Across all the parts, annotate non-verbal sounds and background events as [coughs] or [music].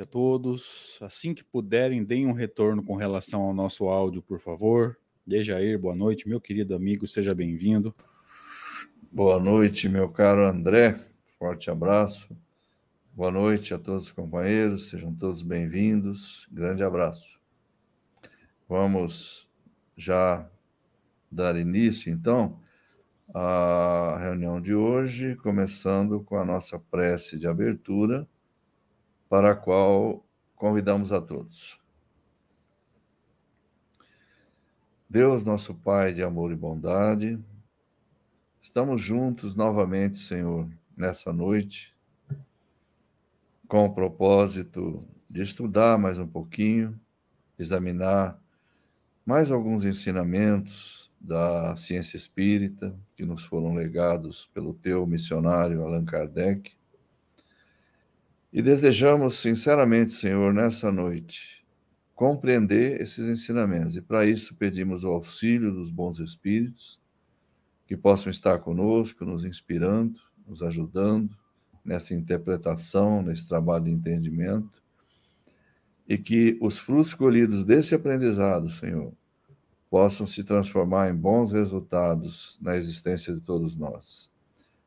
Noite a todos. Assim que puderem, deem um retorno com relação ao nosso áudio, por favor. Dejair, boa noite, meu querido amigo, seja bem-vindo. Boa noite, meu caro André. Forte abraço. Boa noite a todos os companheiros, sejam todos bem-vindos. Grande abraço. Vamos já dar início, então, à reunião de hoje, começando com a nossa prece de abertura para a qual convidamos a todos. Deus, nosso Pai de amor e bondade, estamos juntos novamente, Senhor, nessa noite, com o propósito de estudar mais um pouquinho, examinar mais alguns ensinamentos da ciência espírita que nos foram legados pelo teu missionário Allan Kardec e desejamos sinceramente, Senhor, nessa noite, compreender esses ensinamentos. E para isso pedimos o auxílio dos bons espíritos, que possam estar conosco, nos inspirando, nos ajudando nessa interpretação, nesse trabalho de entendimento. E que os frutos colhidos desse aprendizado, Senhor, possam se transformar em bons resultados na existência de todos nós.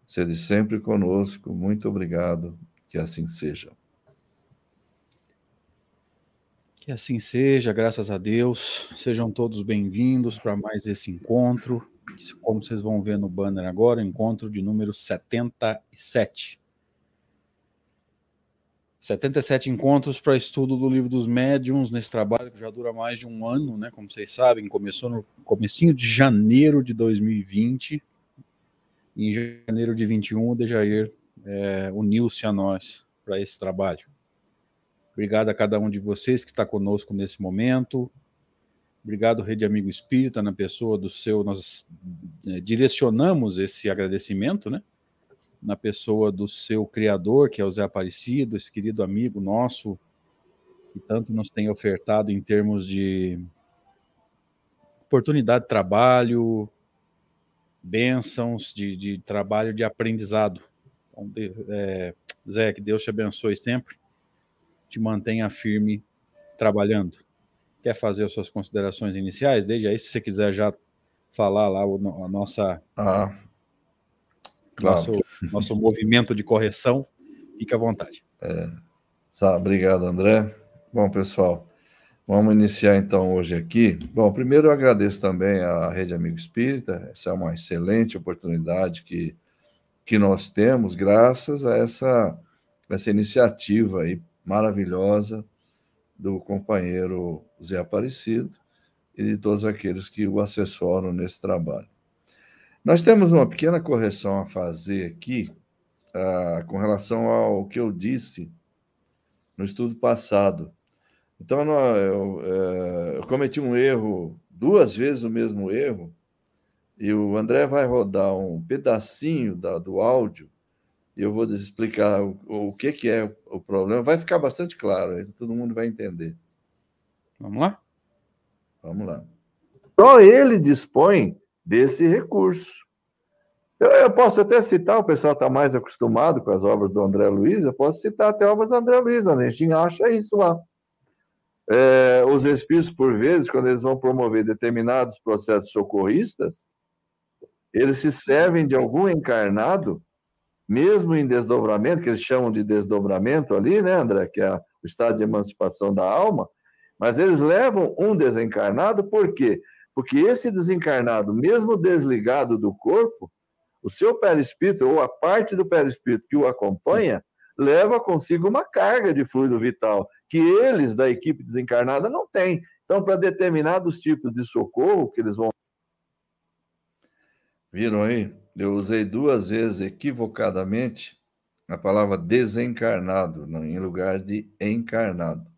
Sede sempre conosco. Muito obrigado. Que assim seja. Que assim seja, graças a Deus. Sejam todos bem-vindos para mais esse encontro. Como vocês vão ver no banner agora, encontro de número 77. 77 encontros para estudo do livro dos médiuns nesse trabalho que já dura mais de um ano, né? Como vocês sabem, começou no comecinho de janeiro de 2020. Em janeiro de 21, o Dejair é, uniu-se a nós para esse trabalho. Obrigado a cada um de vocês que está conosco nesse momento. Obrigado, Rede Amigo Espírita, na pessoa do seu. Nós é, direcionamos esse agradecimento, né? Na pessoa do seu criador, que é o Zé Aparecido, esse querido amigo nosso, que tanto nos tem ofertado em termos de oportunidade de trabalho, bênçãos de, de trabalho de aprendizado então, é, Zé, que Deus te abençoe sempre, te mantenha firme trabalhando. Quer fazer as suas considerações iniciais? Desde aí, se você quiser já falar lá a nossa. Ah, claro. nosso, nosso movimento de correção, fique à vontade. É, tá, obrigado, André. Bom, pessoal, vamos iniciar então hoje aqui. Bom, primeiro eu agradeço também à Rede Amigo Espírita, essa é uma excelente oportunidade que que nós temos graças a essa, essa iniciativa aí maravilhosa do companheiro Zé Aparecido e de todos aqueles que o assessoram nesse trabalho. Nós temos uma pequena correção a fazer aqui uh, com relação ao que eu disse no estudo passado. Então, eu, eu, eh, eu cometi um erro, duas vezes o mesmo erro, e o André vai rodar um pedacinho da, do áudio e eu vou explicar o, o que, que é o problema. Vai ficar bastante claro, todo mundo vai entender. Vamos lá? Vamos lá. Só ele dispõe desse recurso. Eu, eu posso até citar, o pessoal está mais acostumado com as obras do André Luiz, eu posso citar até obras do André Luiz, a gente acha isso lá. É, os espíritos, por vezes, quando eles vão promover determinados processos socorristas, eles se servem de algum encarnado, mesmo em desdobramento, que eles chamam de desdobramento ali, né, André, que é o estado de emancipação da alma, mas eles levam um desencarnado, por quê? Porque esse desencarnado, mesmo desligado do corpo, o seu perispírito, ou a parte do perispírito que o acompanha, leva consigo uma carga de fluido vital, que eles, da equipe desencarnada, não têm. Então, para determinados tipos de socorro que eles vão Viram aí? Eu usei duas vezes equivocadamente a palavra desencarnado, em lugar de encarnado.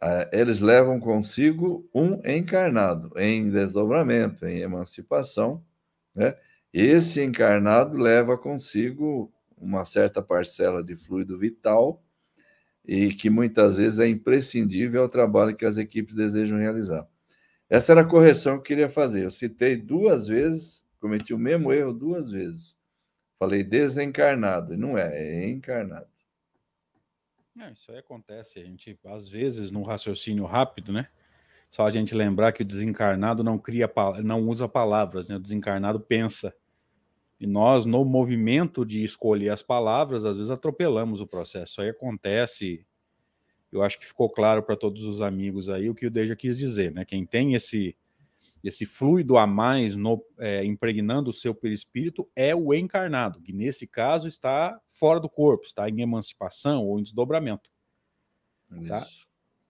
Ah, eles levam consigo um encarnado em desdobramento, em emancipação. Né? Esse encarnado leva consigo uma certa parcela de fluido vital e que muitas vezes é imprescindível ao trabalho que as equipes desejam realizar. Essa era a correção que eu queria fazer. Eu citei duas vezes cometi o mesmo erro duas vezes. Falei desencarnado, não é, é encarnado. É, isso aí acontece, a gente, às vezes, no raciocínio rápido, né? Só a gente lembrar que o desencarnado não cria, não usa palavras, né? O desencarnado pensa. E nós, no movimento de escolher as palavras, às vezes atropelamos o processo. Isso aí acontece. Eu acho que ficou claro para todos os amigos aí o que o Deja quis dizer, né? Quem tem esse esse fluido a mais no, é, impregnando o seu perispírito é o encarnado, que nesse caso está fora do corpo, está em emancipação ou em desdobramento. Tá?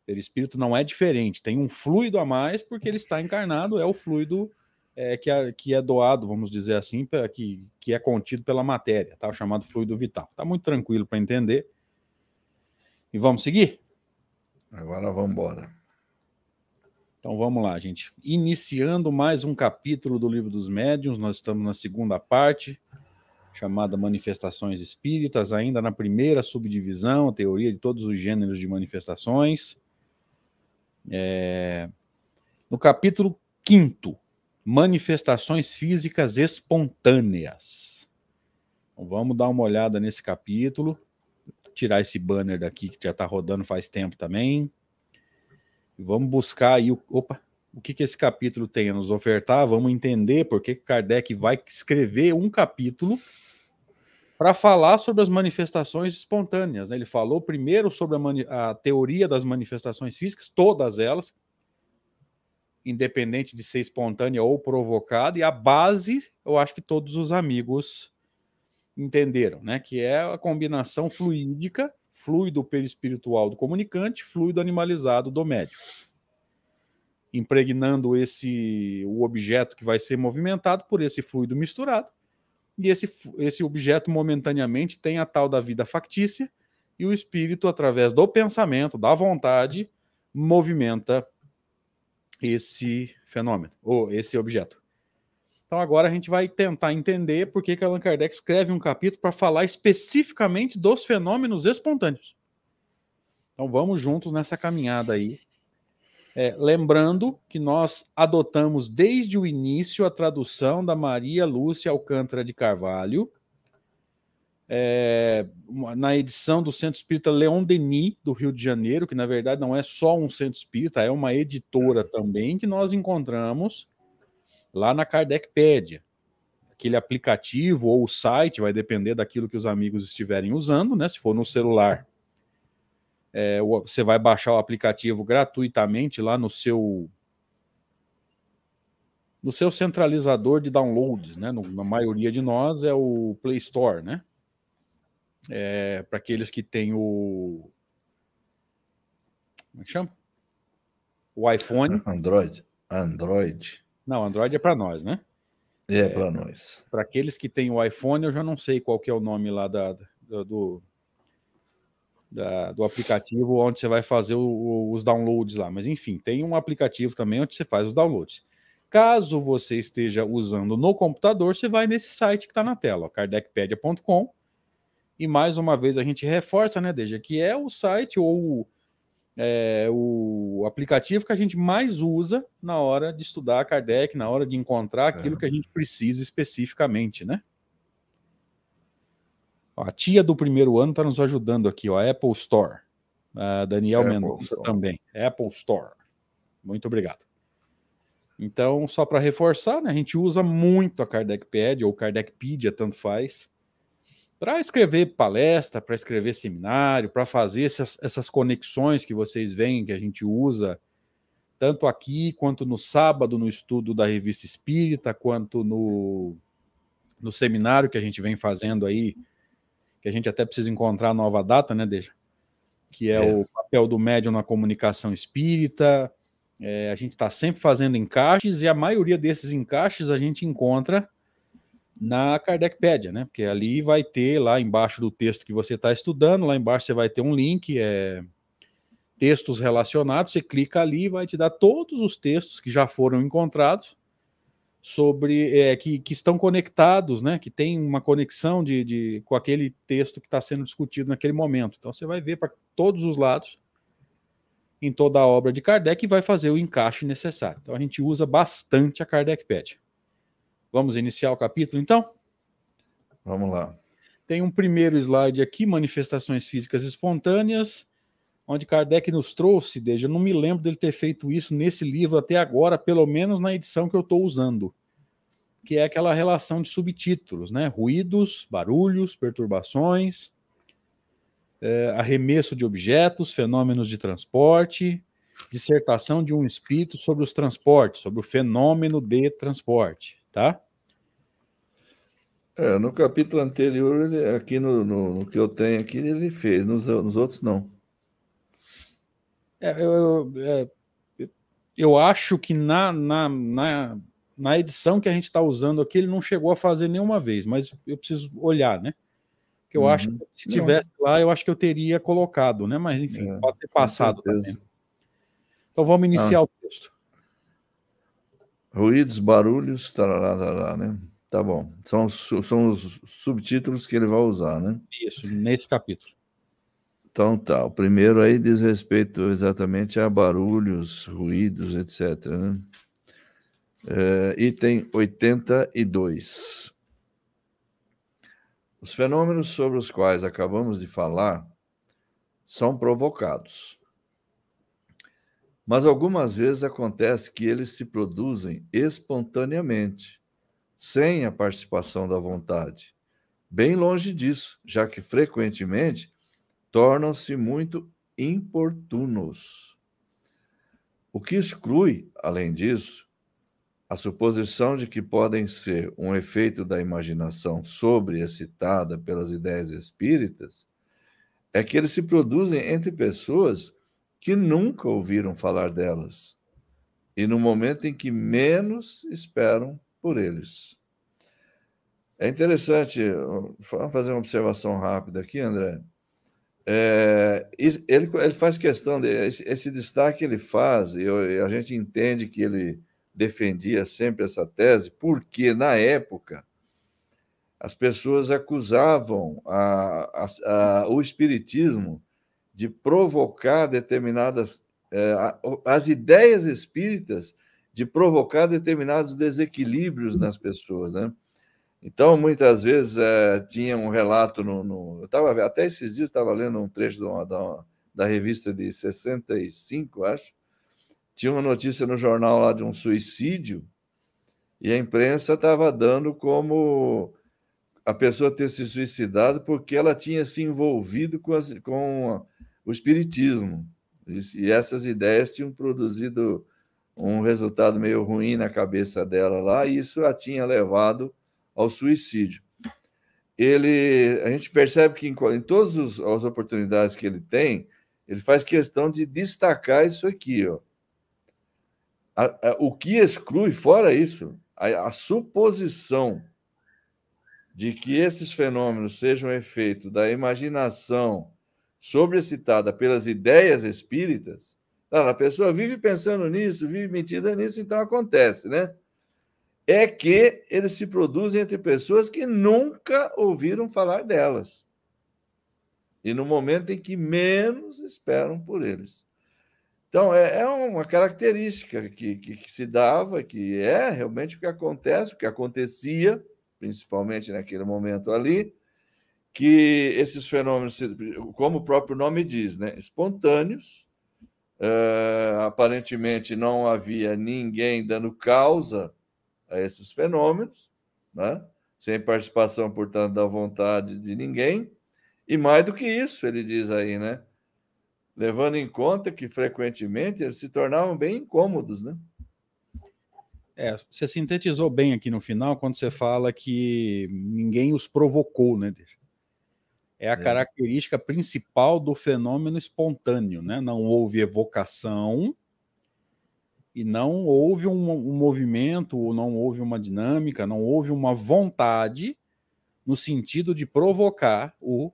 Perispírito não é diferente, tem um fluido a mais porque ele está encarnado, é o fluido é, que, é, que é doado, vamos dizer assim, que, que é contido pela matéria, tá? o chamado fluido vital. Está muito tranquilo para entender. E vamos seguir? Agora vamos embora. Então vamos lá, gente. Iniciando mais um capítulo do Livro dos Médiuns, nós estamos na segunda parte, chamada Manifestações Espíritas, ainda na primeira subdivisão, a teoria de todos os gêneros de manifestações. É... No capítulo quinto, Manifestações Físicas Espontâneas. Então, vamos dar uma olhada nesse capítulo. Tirar esse banner daqui que já está rodando faz tempo também. Vamos buscar aí o, opa, o que, que esse capítulo tem a nos ofertar, vamos entender por que Kardec vai escrever um capítulo para falar sobre as manifestações espontâneas. Né? Ele falou primeiro sobre a, a, teoria das manifestações físicas, todas elas, independente de ser espontânea ou provocada, e a base, eu acho que todos os amigos entenderam, né? que é a combinação fluídica fluido perispiritual do comunicante, fluido animalizado do médium. Impregnando esse o objeto que vai ser movimentado por esse fluido misturado. E esse, esse objeto momentaneamente tem a tal da vida factícia, e o espírito, através do pensamento, da vontade, movimenta esse fenômeno, ou esse objeto. Então agora a gente vai tentar entender por que, que Allan Kardec escreve um capítulo para falar especificamente dos fenômenos espontâneos. Então vamos juntos nessa caminhada aí. É, lembrando que nós adotamos desde o início a tradução da Maria Lúcia Alcântara de Carvalho, é, na edição do Centro Espírita Leon Denis, do Rio de Janeiro, que na verdade não é só um centro espírita, é uma editora também, que nós encontramos lá na Kardecpedia. Aquele aplicativo ou o site vai depender daquilo que os amigos estiverem usando, né? Se for no celular, é, você vai baixar o aplicativo gratuitamente lá no seu no seu centralizador de downloads, né? Na maioria de nós é o Play Store, né? É, Para aqueles que têm o como é que chama? O iPhone. Android. Android. Não, Android é para nós, né? É, é para nós. Para aqueles que têm o iPhone, eu já não sei qual que é o nome lá da, da do, da, do aplicativo onde você vai fazer o, os downloads lá. Mas enfim, tem um aplicativo também onde você faz os downloads. Caso você esteja usando no computador, você vai nesse site que está na tela, kardecpedia.com. E mais uma vez a gente reforça, né, Deja, que é o site ou é, o aplicativo que a gente mais usa na hora de estudar Kardec, na hora de encontrar aquilo é. que a gente precisa especificamente, né? a tia do primeiro ano está nos ajudando aqui, ó, a Apple Store. A Daniel Apple Mendonça Store. também. Apple Store. Muito obrigado. Então, só para reforçar, né, a gente usa muito a Kardecpedia ou Kardecpedia, tanto faz para escrever palestra, para escrever seminário, para fazer essas, essas conexões que vocês veem que a gente usa, tanto aqui quanto no sábado no estudo da revista Espírita, quanto no, no seminário que a gente vem fazendo aí, que a gente até precisa encontrar a nova data, né, Deja? Que é, é. o papel do médium na comunicação espírita. É, a gente está sempre fazendo encaixes e a maioria desses encaixes a gente encontra na Kardecpedia, né? Porque ali vai ter lá embaixo do texto que você está estudando, lá embaixo você vai ter um link, é, textos relacionados, você clica ali e vai te dar todos os textos que já foram encontrados sobre é, que, que estão conectados, né? Que tem uma conexão de, de com aquele texto que está sendo discutido naquele momento. Então você vai ver para todos os lados em toda a obra de Kardec e vai fazer o encaixe necessário. Então a gente usa bastante a Kardecpedia. Vamos iniciar o capítulo, então? Vamos lá. tem um primeiro slide aqui, manifestações físicas espontâneas, onde Kardec nos trouxe, desde eu não me lembro dele ter feito isso nesse livro até agora, pelo menos na edição que eu estou usando, que é aquela relação de subtítulos, né? Ruídos, barulhos, perturbações, é, arremesso de objetos, fenômenos de transporte, dissertação de um espírito sobre os transportes, sobre o fenômeno de transporte, tá? É, no capítulo anterior, ele, aqui no, no, no, que eu tenho aqui, ele fez, nos, nos outros não. É, eu, é, eu acho que na, na, na, na edição que a gente está usando aqui, ele não chegou a fazer nenhuma vez, mas eu preciso olhar, né? Que eu uhum. acho que se tivesse não. lá, eu acho que eu teria colocado, né? Mas enfim, é, pode ter passado também. Então vamos iniciar ah. o texto. Ruídos, barulhos, tarará, tarará, né? Tá bom. São, são os subtítulos que ele vai usar, né? Isso, nesse capítulo. Então tá. O primeiro aí diz respeito exatamente a barulhos, ruídos, etc. Né? É, item 82. Os fenômenos sobre os quais acabamos de falar são provocados. Mas algumas vezes acontece que eles se produzem espontaneamente sem a participação da vontade. Bem longe disso, já que frequentemente tornam-se muito importunos. O que exclui, além disso, a suposição de que podem ser um efeito da imaginação sobre-excitada pelas ideias espíritas é que eles se produzem entre pessoas que nunca ouviram falar delas e no momento em que menos esperam por eles. É interessante, fazer uma observação rápida aqui, André. É, ele, ele faz questão, de, esse, esse destaque ele faz, e a gente entende que ele defendia sempre essa tese, porque na época as pessoas acusavam a, a, a, o Espiritismo de provocar determinadas. É, as ideias espíritas de provocar determinados desequilíbrios nas pessoas, né? Então, muitas vezes, é, tinha um relato no... no eu estava até esses dias, estava lendo um trecho da, da revista de 65, acho, tinha uma notícia no jornal lá de um suicídio, e a imprensa estava dando como a pessoa ter se suicidado porque ela tinha se envolvido com, as, com o espiritismo. E essas ideias tinham produzido um resultado meio ruim na cabeça dela lá, e isso a tinha levado ao suicídio. Ele, a gente percebe que em, em todas as oportunidades que ele tem, ele faz questão de destacar isso aqui, ó. A, a, o que exclui, fora isso, a, a, suposição de que esses fenômenos sejam efeito da imaginação sobrecitada pelas ideias espíritas, a pessoa vive pensando nisso, vive metida nisso, então acontece, né? É que eles se produzem entre pessoas que nunca ouviram falar delas. E no momento em que menos esperam por eles. Então, é, é uma característica que, que, que, se dava, que é realmente o que acontece, o que acontecia, principalmente naquele momento ali, que esses fenômenos, como o próprio nome diz, né, espontâneos, Uh, aparentemente não havia ninguém dando causa a esses fenômenos, né? sem participação, portanto, da vontade de ninguém. E mais do que isso, ele diz aí, né? Levando em conta que frequentemente eles se tornavam bem incômodos, né? É, você sintetizou bem aqui no final quando você fala que ninguém os provocou, né? É a é. característica principal do fenômeno espontâneo, né? Não houve evocação e não houve um, um movimento, não houve uma dinâmica, não houve uma vontade no sentido de provocar o,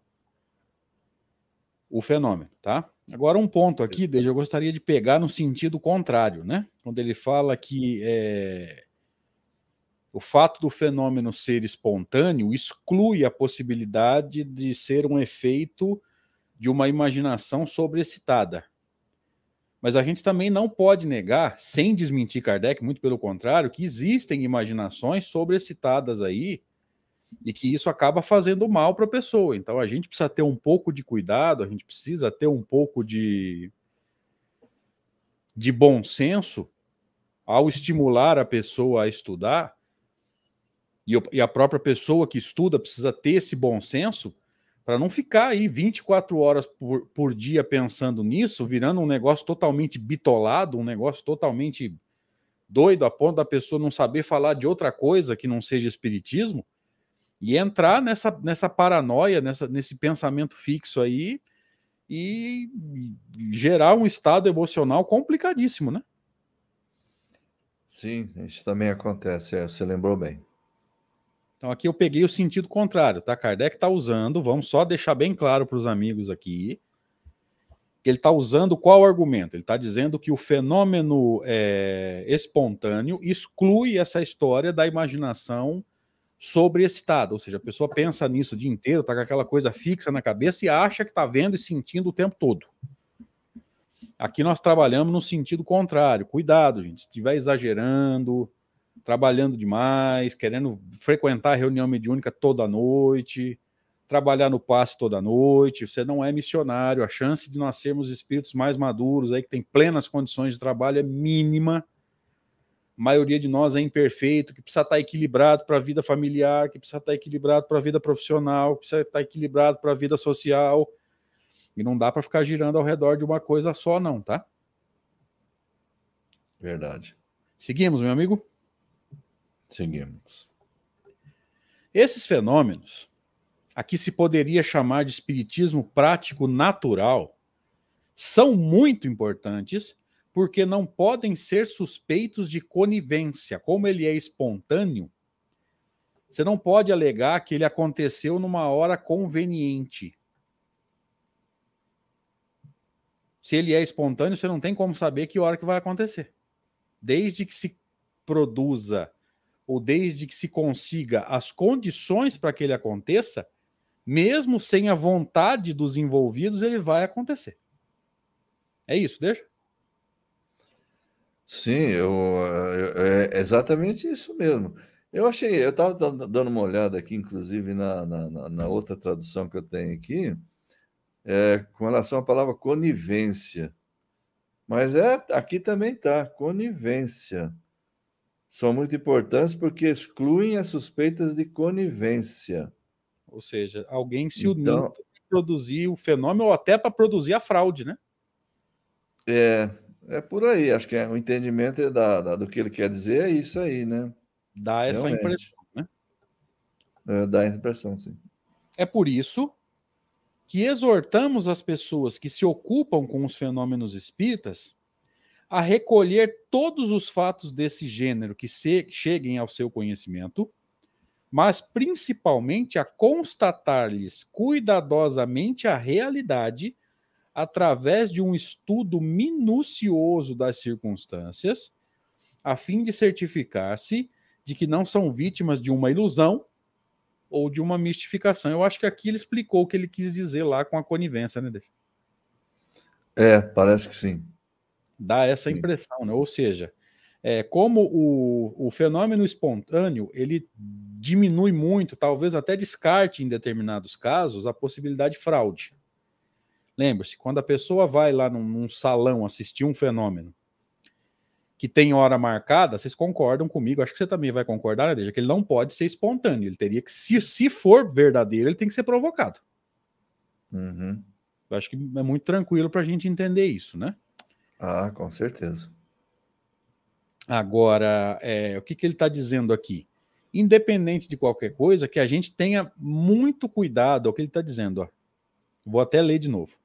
o fenômeno, tá? Agora um ponto aqui, desde eu gostaria de pegar no sentido contrário, né? Quando ele fala que é, o fato do fenômeno ser espontâneo exclui a possibilidade de ser um efeito de uma imaginação sobreexcitada. Mas a gente também não pode negar, sem desmentir Kardec, muito pelo contrário, que existem imaginações sobreexcitadas aí E que isso acaba fazendo mal para a pessoa. Então a gente precisa ter um pouco de cuidado, a gente precisa ter um pouco de, de bom senso ao estimular a pessoa a estudar, e, e a própria pessoa que estuda precisa ter esse bom senso para não ficar aí 24 horas por, por dia pensando nisso, virando um negócio totalmente bitolado, um negócio totalmente doido, a ponto da pessoa não saber falar de outra coisa que não seja espiritismo, e entrar nessa, nessa paranoia, nessa, nesse pensamento fixo aí, e gerar um estado emocional complicadíssimo, né? Sim, isso também acontece, é, você lembrou bem. Então aqui eu peguei o sentido contrário, tá? Kardec está usando, vamos só deixar bem claro para os amigos aqui, ele está usando qual argumento? Ele está dizendo que o fenômeno é, espontâneo exclui essa história da imaginação sobre estado, ou seja, a pessoa pensa nisso o dia inteiro, está com aquela coisa fixa na cabeça e acha que está vendo e sentindo o tempo todo. Aqui nós trabalhamos no sentido contrário. Cuidado, gente, se estiver exagerando, trabalhando demais, querendo frequentar a reunião mediúnica toda noite, trabalhar no passe toda noite, você não é missionário, a chance de nós sermos espíritos mais maduros, aí que tem plenas condições de trabalho é mínima. A maioria de nós é imperfeito, que precisa estar equilibrado para a vida familiar, que precisa estar equilibrado para a vida profissional, que precisa estar equilibrado para a vida social. E não dá para ficar girando ao redor de uma coisa só, não, tá? Verdade. Seguimos, meu amigo? Seguimos. Esses fenômenos, aqui se poderia chamar de espiritismo prático natural, são muito importantes porque não podem ser suspeitos de conivência. Como ele é espontâneo, você não pode alegar que ele aconteceu numa hora conveniente. Se ele é espontâneo, você não tem como saber que hora que vai acontecer. Desde que se produza ou desde que se consiga as condições para que ele aconteça, mesmo sem a vontade dos envolvidos, ele vai acontecer. É isso, deixa? Sim, eu, eu, é exatamente isso mesmo. Eu achei, eu estava dando uma olhada aqui, inclusive na, na, na, outra tradução que eu tenho aqui, é, com relação à palavra conivência. Mas é aqui também está, conivência são muito importantes porque excluem as suspeitas de conivência. Ou seja, alguém se então, para produzir o fenômeno ou até para produzir a fraude, né? É, é por aí. Acho que é, o entendimento é da, da, do que ele quer dizer é isso aí, né? Dá essa Realmente. impressão, né? É, dá a impressão, sim. É por isso que exortamos as pessoas que se ocupam com os fenômenos espíritas a recolher todos os fatos desse gênero que se, cheguem ao seu conhecimento, mas principalmente a constatar-lhes cuidadosamente a realidade através de um estudo minucioso das circunstâncias, a fim de certificar-se de que não são vítimas de uma ilusão ou de uma mistificação. Eu acho que aqui ele explicou o que ele quis dizer lá com a conivência, né, Dave? É, parece que sim. Dá essa impressão, né? Ou seja, é, como o, o fenômeno espontâneo ele diminui muito, talvez até descarte em determinados casos a possibilidade de fraude. Lembre-se, quando a pessoa vai lá num, num, salão assistir um fenômeno que tem hora marcada, vocês concordam comigo, acho que você também vai concordar, né, que ele não pode ser espontâneo, ele teria que, se, se for verdadeiro, ele tem que ser provocado. Uhum. Eu acho que é muito tranquilo para a gente entender isso, né? Ah, com certeza. Agora, é, o que, que ele está dizendo aqui? Independente de qualquer coisa, que a gente tenha muito cuidado, é o que ele está dizendo. Ó. Vou até ler de novo.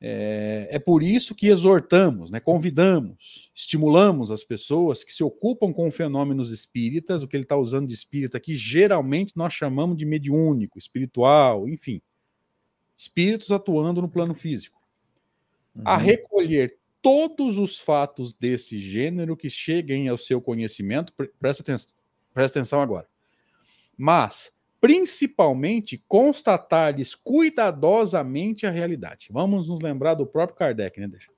É, é, por isso que exortamos, né, convidamos, estimulamos as pessoas que se ocupam com fenômenos espíritas, o que ele está usando de espírita aqui, geralmente nós chamamos de mediúnico, espiritual, enfim, espíritos atuando no plano físico uhum. a recolher todos os fatos desse gênero que cheguem ao seu conhecimento. Presta atenção, presta atenção agora. Mas, principalmente, constatar-lhes cuidadosamente a realidade. Vamos nos lembrar do próprio Kardec, né, deixa?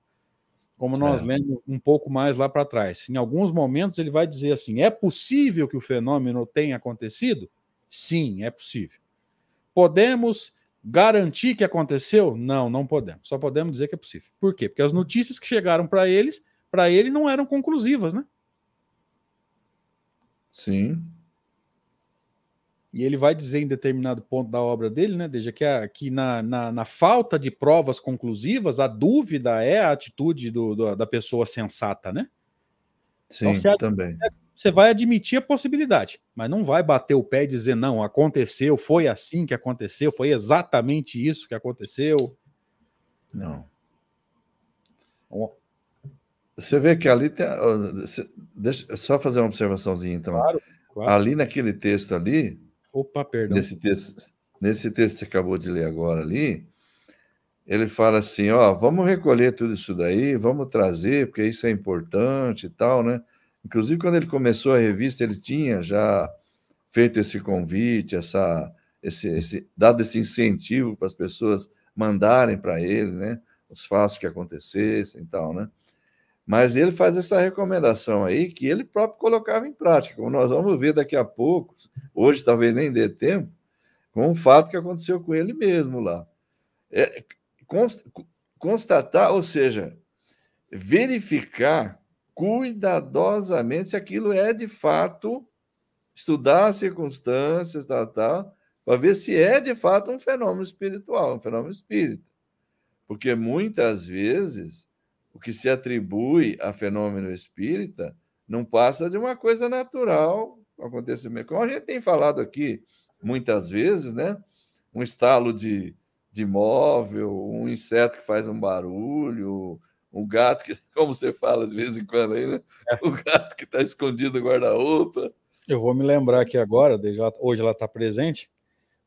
Como nós é. lemos um pouco mais lá para trás. Em alguns momentos ele vai dizer assim: é possível que o fenômeno tenha acontecido? Sim, é possível. Podemos garantir que aconteceu? Não, não podemos. Só podemos dizer que é possível. Por quê? Porque as notícias que chegaram para eles, para ele não eram conclusivas, né? Sim. E ele vai dizer em determinado ponto da obra dele, né, desde que, a, que na, na, na, falta de provas conclusivas, a dúvida é a atitude do, do, da pessoa sensata, né? Sim, então, também. Você vai admitir a possibilidade, mas não vai bater o pé e dizer, não, aconteceu, foi assim que aconteceu, foi exatamente isso que aconteceu. Não. Você vê que ali tem. Deixa só fazer uma observaçãozinha, então. Claro, claro. Ali naquele texto ali, Opa, perdão. Nesse texto, nesse texto que você acabou de ler agora ali, ele fala assim: ó, vamos recolher tudo isso daí, vamos trazer, porque isso é importante e tal, né? Inclusive, quando ele começou a revista, ele tinha já feito esse convite, essa, esse, esse, dado esse incentivo para as pessoas mandarem para ele, né? Os fatos que acontecessem e tal, né? Mas ele faz essa recomendação aí que ele próprio colocava em prática, como nós vamos ver daqui a pouco, hoje talvez nem dê tempo, com um fato que aconteceu com ele mesmo lá. É, constatar, ou seja, verificar cuidadosamente se aquilo é de fato, estudar as circunstâncias, tal, tal, para ver se é de fato um fenômeno espiritual, um fenômeno espírita. Porque muitas vezes o que se atribui a fenômeno espírita não passa de uma coisa natural, um acontecimento. Como a gente tem falado aqui muitas vezes, né? Um estalo de, de móvel, um inseto que faz um barulho, um gato que, [laughs] como você fala de vez em quando aí, né? É. O gato que está escondido no guarda-roupa. Eu vou me lembrar aqui agora, hoje ela está presente,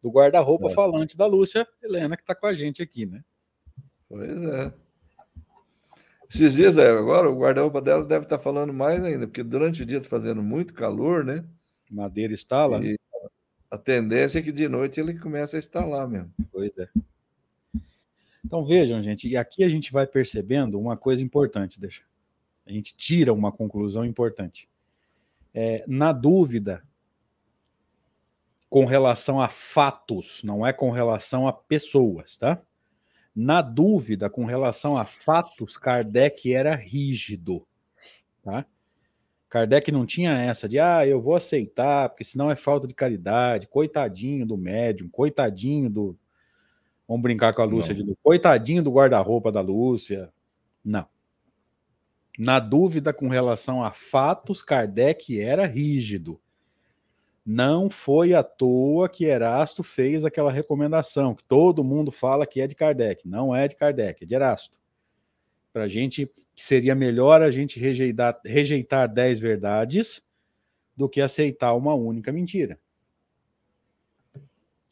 do guarda-roupa é. falante da Lúcia Helena, que está com a gente aqui, né? Pois é. Esses dias, é, agora, o guarda-roupa dela deve estar falando mais ainda, porque durante o dia está fazendo muito calor, né? Madeira estala. E a tendência é que de noite ele comece a estalar mesmo. Pois é. Então vejam, gente, e aqui a gente vai percebendo uma coisa importante, deixa. A gente tira uma conclusão importante. É, na dúvida, com relação a fatos, não é com relação a pessoas, tá? Na dúvida com relação a fatos, Kardec era rígido. Tá? Kardec não tinha essa de, ah, eu vou aceitar, porque senão é falta de caridade, coitadinho do médium, coitadinho do. Vamos brincar com a Lúcia não. de novo, coitadinho do guarda-roupa da Lúcia. Não. Na dúvida com relação a fatos, Kardec era rígido. Não foi à toa que Erasto fez aquela recomendação, que todo mundo fala que é de Kardec. Não é de Kardec, é de Erasto. Para a gente, que seria melhor a gente rejeitar, rejeitar dez verdades do que aceitar uma única mentira.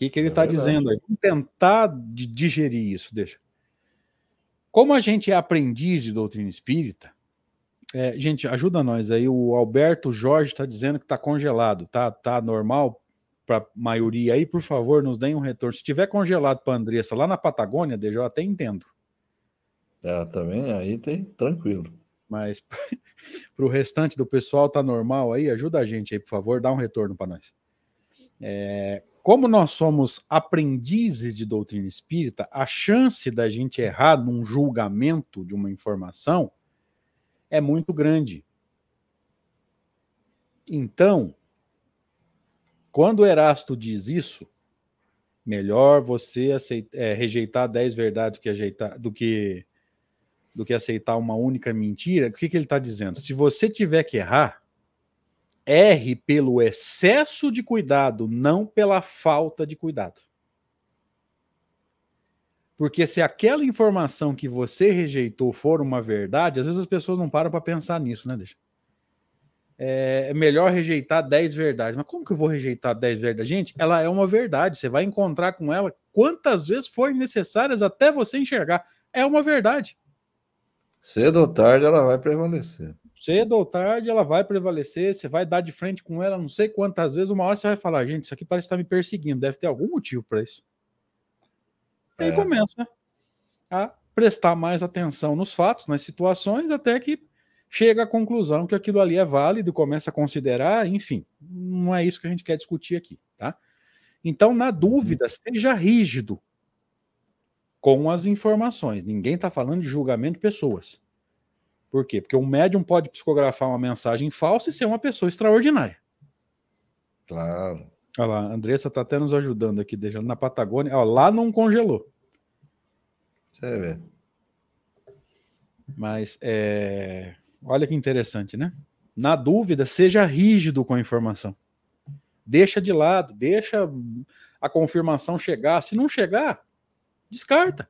O que, que ele está é dizendo aí? Vamos tentar digerir isso, deixa. Como a gente é aprendiz de doutrina espírita, é, gente, ajuda nós aí. O Alberto Jorge está dizendo que está congelado. Tá, tá normal para a maioria aí? Por favor, nos deem um retorno. Se tiver congelado para Andressa lá na Patagônia, eu até entendo. É, também aí tem tranquilo. Mas [laughs] para o restante do pessoal tá normal aí, ajuda a gente aí, por favor, dá um retorno para nós. É, como nós somos aprendizes de doutrina espírita, a chance da gente errar num julgamento de uma informação é muito grande. Então, quando Erasto diz isso, melhor você aceitar, é, rejeitar 10 verdades do que, ajeitar, do, que, do que aceitar uma única mentira, o que, que ele está dizendo? Se você tiver que errar, erre pelo excesso de cuidado, não pela falta de cuidado. Porque se aquela informação que você rejeitou for uma verdade, às vezes as pessoas não param para pensar nisso, né, deixa? É, é melhor rejeitar 10 verdades. Mas como que eu vou rejeitar 10 verdades? Gente, ela é uma verdade. Você vai encontrar com ela quantas vezes forem necessárias até você enxergar. É uma verdade. Cedo ou tarde ela vai prevalecer. Cedo ou tarde ela vai prevalecer. Você vai dar de frente com ela não sei quantas vezes. Uma hora você vai falar, gente, isso aqui parece estar me perseguindo. Deve ter algum motivo para isso. É. Aí começa a prestar mais atenção nos fatos, nas situações, até que chega à conclusão que aquilo ali é válido, começa a considerar, enfim, não é isso que a gente quer discutir aqui, tá? Então, na dúvida, seja rígido com as informações. Ninguém está falando de julgamento de pessoas. Por quê? Porque um médium pode psicografar uma mensagem falsa e ser uma pessoa extraordinária. Claro. Olha lá, a Andressa está até nos ajudando aqui, deixando na Patagônia. Olha, lá não congelou. Você vê. Mas é... olha que interessante, né? Na dúvida, seja rígido com a informação. Deixa de lado, deixa a confirmação chegar. Se não chegar, descarta.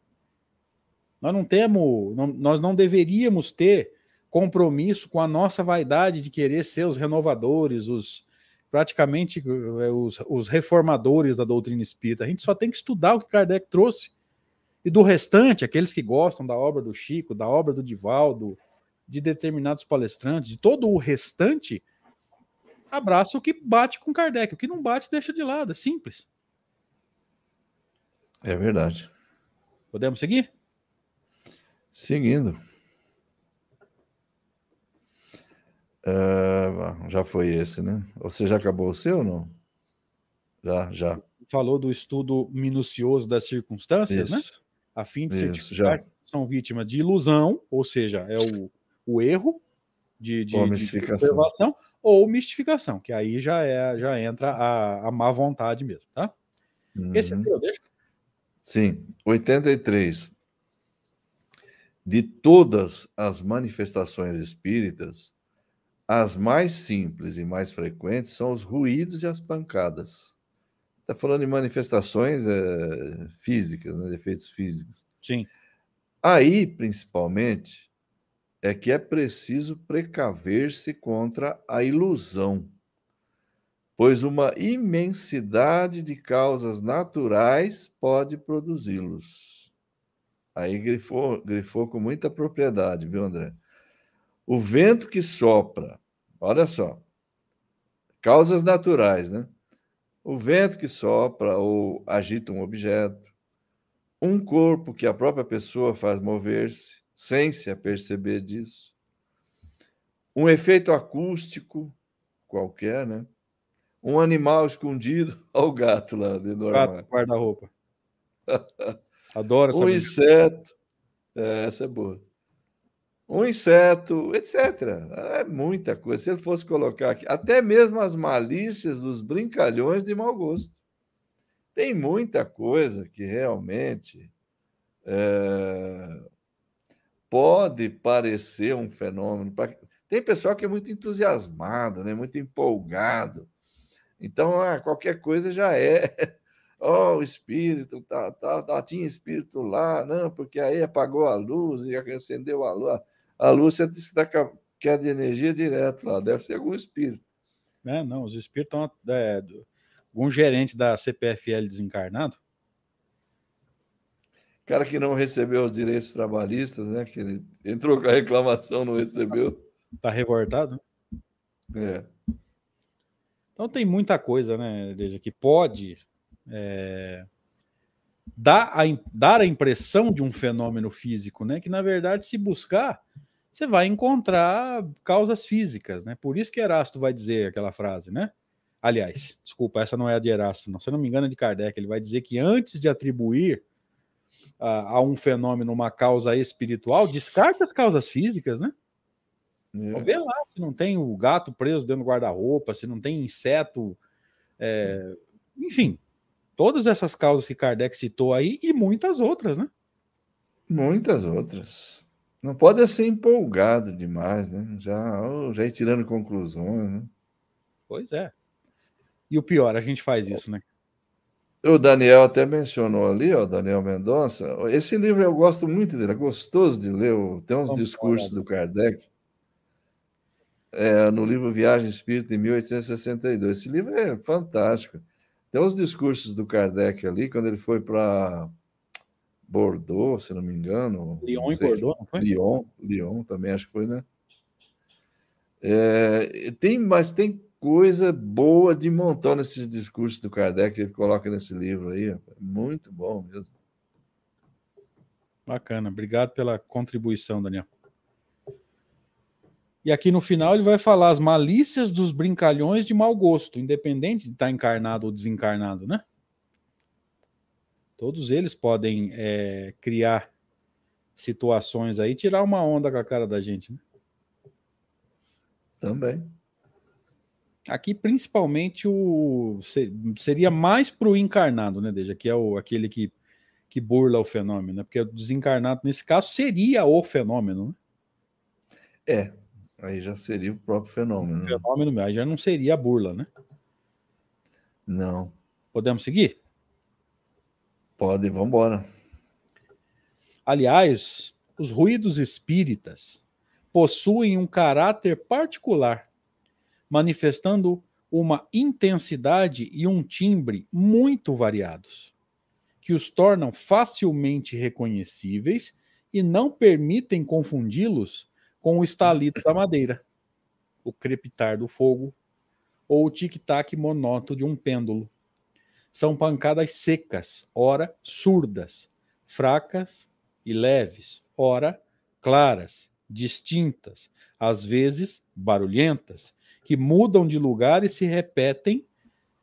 Nós não temos, não, nós não deveríamos ter compromisso com a nossa vaidade de querer ser os renovadores, os praticamente eh, os, os reformadores da doutrina espírita. A gente só tem que estudar o que Kardec trouxe. E do restante, aqueles que gostam da obra do Chico, da obra do Divaldo, de determinados palestrantes, de todo o restante, abraça o que bate com Kardec. O que não bate, deixa de lado. É simples. É verdade. Podemos seguir? Seguindo. Uh, já foi esse, né? Você já acabou o seu ou não? Já, já. Falou do estudo minucioso das circunstâncias, né? Isso. né? A fim de certificar que são vítimas de ilusão, ou seja, é o, o erro de, de, ou de observação, ou mistificação, que aí já é já entra a, a má vontade mesmo, tá? Uhum. Esse é teu, deixa. Sim, 83. De todas as manifestações espíritas, as mais simples e mais frequentes são os ruídos e as pancadas. Está falando de manifestações é, físicas, né, efeitos físicos. Sim. Aí, principalmente, é que é preciso precaver-se contra a ilusão, pois uma imensidade de causas naturais pode produzi-los. Aí grifou, grifou com muita propriedade, viu, André? O vento que sopra, olha só, causas naturais, né? O vento que sopra ou agita um objeto, um corpo que a própria pessoa faz mover-se, sem se aperceber disso. Um efeito acústico qualquer, né? Um animal escondido, [laughs] olha o gato lá dentro do Gato guarda-roupa. [laughs] Adoro essa Um inseto, é, essa é boa. Um inseto, etc. É muita coisa. Se ele fosse colocar aqui, até mesmo as malícias dos brincalhões de mau gosto. Tem muita coisa que realmente é, pode parecer um fenômeno. Tem pessoal que é muito entusiasmado, né? muito empolgado. Então, ah, qualquer coisa já é. [laughs] Oh, o espírito, tá, tá, tá, tinha espírito lá, não, porque aí apagou a luz e acendeu a luz. A luz você disse que está queda de energia direto lá, deve ser algum espírito. É, não, os espíritos estão. É, algum gerente da CPFL desencarnado cara que não recebeu os direitos trabalhistas, né? Que ele entrou com a reclamação, não recebeu. Tá revoltado? É. Então tem muita coisa, né, desde que pode é, dar, a, dar a impressão de um fenômeno físico, né? Que na verdade, se buscar, você vai encontrar causas físicas, né? Por isso que Erasto vai dizer aquela frase, né? Aliás, desculpa, essa não é a de Erasto, não. Se eu não me engano, é de Kardec. Ele vai dizer que antes de atribuir a, a um fenômeno uma causa espiritual, descarta as causas físicas, né? É. Vê lá se não tem o gato preso dentro do guarda-roupa, se não tem inseto. É, enfim, todas essas causas que Kardec citou aí e muitas outras, né? Muitas outras. Não pode ser empolgado demais, né? Já, já ir tirando conclusões, né? Pois é. E o pior, a gente faz isso, né? O Daniel até mencionou ali, ó, Daniel Mendonça. Esse livro eu gosto muito dele, é gostoso de ler. Tem uns Vamos discursos falar. do Kardec. É, no livro Viagem Espírita, de 1862. Esse livro é fantástico. Tem uns discursos do Kardec ali, quando ele foi para Bordeaux, se não me engano. Lyon e Bordeaux, não foi? Lyon, Lyon também, acho que foi, né? É, tem, mas tem coisa boa de montão nesses discursos do Kardec que ele coloca nesse livro aí. Muito bom mesmo. Bacana. Obrigado pela contribuição, Daniel. E aqui no final ele vai falar as malícias dos brincalhões de mau gosto, independente de estar encarnado ou desencarnado, né? Todos eles podem é, criar situações aí, tirar uma onda com a cara da gente, né? Também. Aqui, principalmente, o seria mais para o encarnado, né, Deja? Que é o, aquele que, que burla o fenômeno, né? Porque o desencarnado, nesse caso, seria o fenômeno, né? É, aí já seria o próprio fenômeno. O né? fenômeno, aí já não seria a burla, né? Não. Podemos seguir? Pode, vamos embora. Aliás, os ruídos espíritas possuem um caráter particular, manifestando uma intensidade e um timbre muito variados, que os tornam facilmente reconhecíveis e não permitem confundi-los com o estalito da madeira, o crepitar do fogo ou o tic-tac monótono de um pêndulo. São pancadas secas, ora surdas, fracas e leves, ora claras, distintas, às vezes barulhentas, que mudam de lugar e se repetem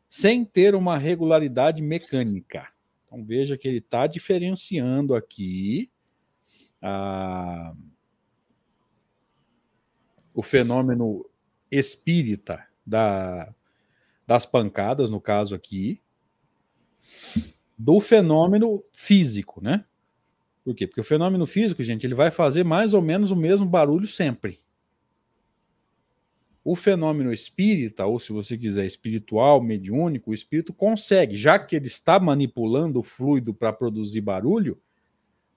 sem ter uma regularidade mecânica. Então veja que ele está diferenciando aqui a... o fenômeno espírita da, das pancadas, no caso aqui, do fenômeno físico, né? Por quê? Porque o fenômeno físico, gente, ele vai fazer mais ou menos o mesmo barulho sempre. O fenômeno espírita, ou se você quiser espiritual, mediúnico, o espírito consegue, já que ele está manipulando o fluido para produzir barulho,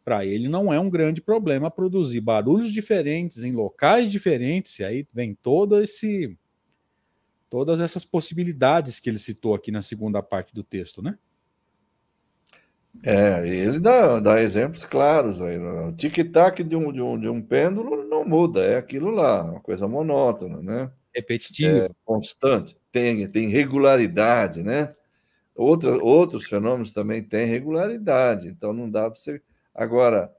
para ele não é um grande problema produzir barulhos diferentes em locais diferentes, e aí vem todo esse todas essas possibilidades que ele citou aqui na segunda parte do texto, né? É, ele dá, dá exemplos claros aí. Né? O tic-tac de um, de, um, de um pêndulo não muda, é aquilo lá, uma coisa monótona, né? Repetitivo. É constante, tem, tem regularidade, né? Outra, outros fenômenos também têm regularidade, então não dá para você. Agora,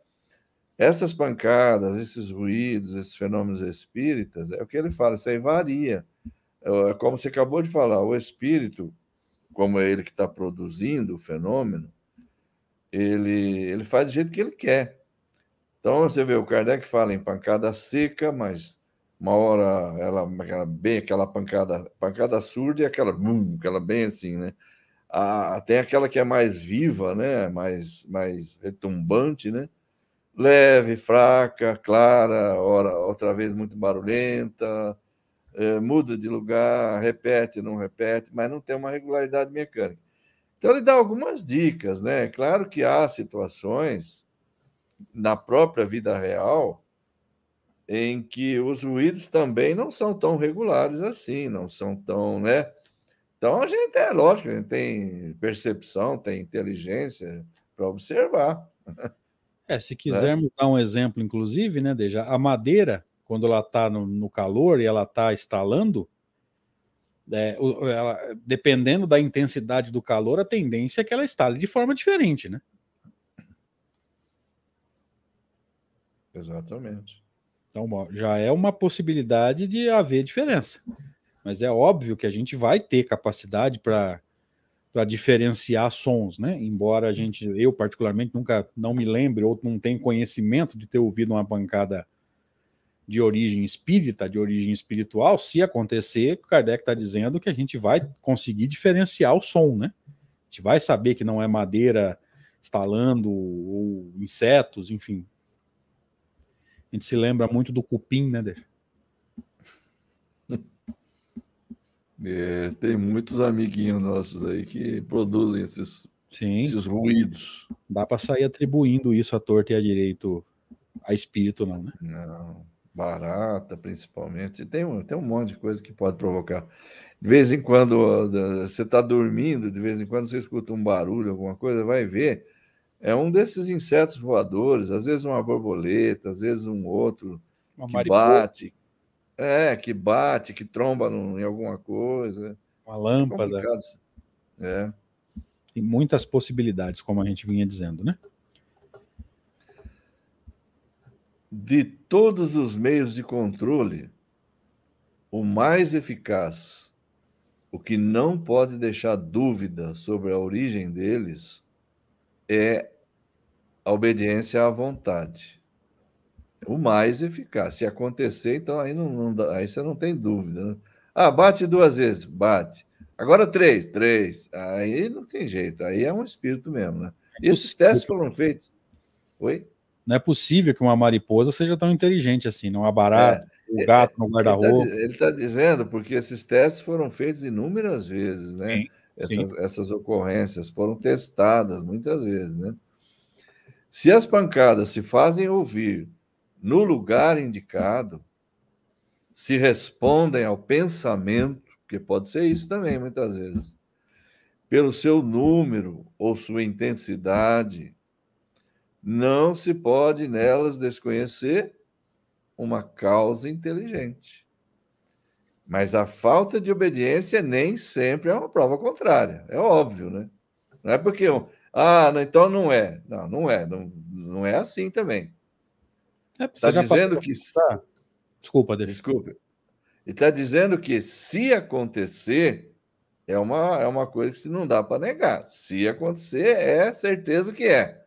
essas pancadas, esses ruídos, esses fenômenos espíritas, é o que ele fala, isso aí varia. É como você acabou de falar, o espírito, como é ele que está produzindo o fenômeno, ele, ele faz do jeito que ele quer. Então, você vê, o Kardec fala em pancada seca, mas uma hora ela, ela bem aquela pancada, pancada surda e aquela, bum, aquela bem assim, né? A, tem aquela que é mais viva, né? Mais, mais retumbante, né? Leve, fraca, clara, hora, outra vez muito barulhenta, é, muda de lugar, repete, não repete, mas não tem uma regularidade mecânica. Então, ele dá algumas dicas, né? Claro que há situações na própria vida real em que os ruídos também não são tão regulares assim, não são tão, né? Então, a gente é lógico, a gente tem percepção, tem inteligência para observar. É, se né? quisermos né? dar um exemplo, inclusive, né, Deja, a madeira, quando ela está no, no calor e ela está estalando, é, ela, dependendo da intensidade do calor, a tendência é que ela estale de forma diferente, né? Exatamente. Então, já é uma possibilidade de haver diferença. Mas é óbvio que a gente vai ter capacidade para para diferenciar sons, né? Embora a gente, eu particularmente nunca não me lembre ou não tenha conhecimento de ter ouvido uma pancada de origem espírita, de origem espiritual, se acontecer, Kardec está dizendo que a gente vai conseguir diferenciar o som, né? A gente vai saber que não é madeira estalando ou insetos, enfim. A gente se lembra muito do cupim, né, Dê? É, tem muitos amiguinhos nossos aí que produzem esses, Sim. esses ruídos. Dá para sair atribuindo isso à torta e à direito a espírito, não, né? Não barata, principalmente. Tem um, tem um monte de coisa que pode provocar. De vez em quando você está dormindo, de vez em quando você escuta um barulho, alguma coisa, vai ver. É um desses insetos voadores, às vezes uma borboleta, às vezes um outro uma que mariposa. bate. É, que bate, que tromba no, em alguma coisa. Uma lâmpada. É, é. Tem muitas possibilidades, como a gente vinha dizendo, né? de todos os meios de controle, o mais eficaz, o que não pode deixar dúvida sobre a origem deles, é a obediência à vontade. O mais eficaz. Se acontecer, então aí, não, não dá, aí você não tem dúvida. Né? Ah, bate duas vezes, bate. Agora três, três. Aí não tem jeito, aí é um espírito mesmo, né? E esses testes foram feitos. Oi? Não é possível que uma mariposa seja tão inteligente assim, não há barato, é, o gato no tá guarda-roupa. Ele está tá dizendo porque esses testes foram feitos inúmeras vezes, né? Sim, essas, sim. essas ocorrências foram testadas muitas vezes, né? Se as pancadas se fazem ouvir no lugar indicado, se respondem ao pensamento, que pode ser isso também, muitas vezes, pelo seu número ou sua intensidade, não se pode nelas desconhecer uma causa inteligente. Mas a falta de obediência nem sempre é uma prova contrária, é óbvio, né? Não é porque, ah, então não é. Não, não é, não, não é assim também. Está é, dizendo que. Desculpa, deixa. Desculpa. Ele está dizendo que se acontecer, é uma, é uma coisa que se não dá para negar. Se acontecer, é certeza que é.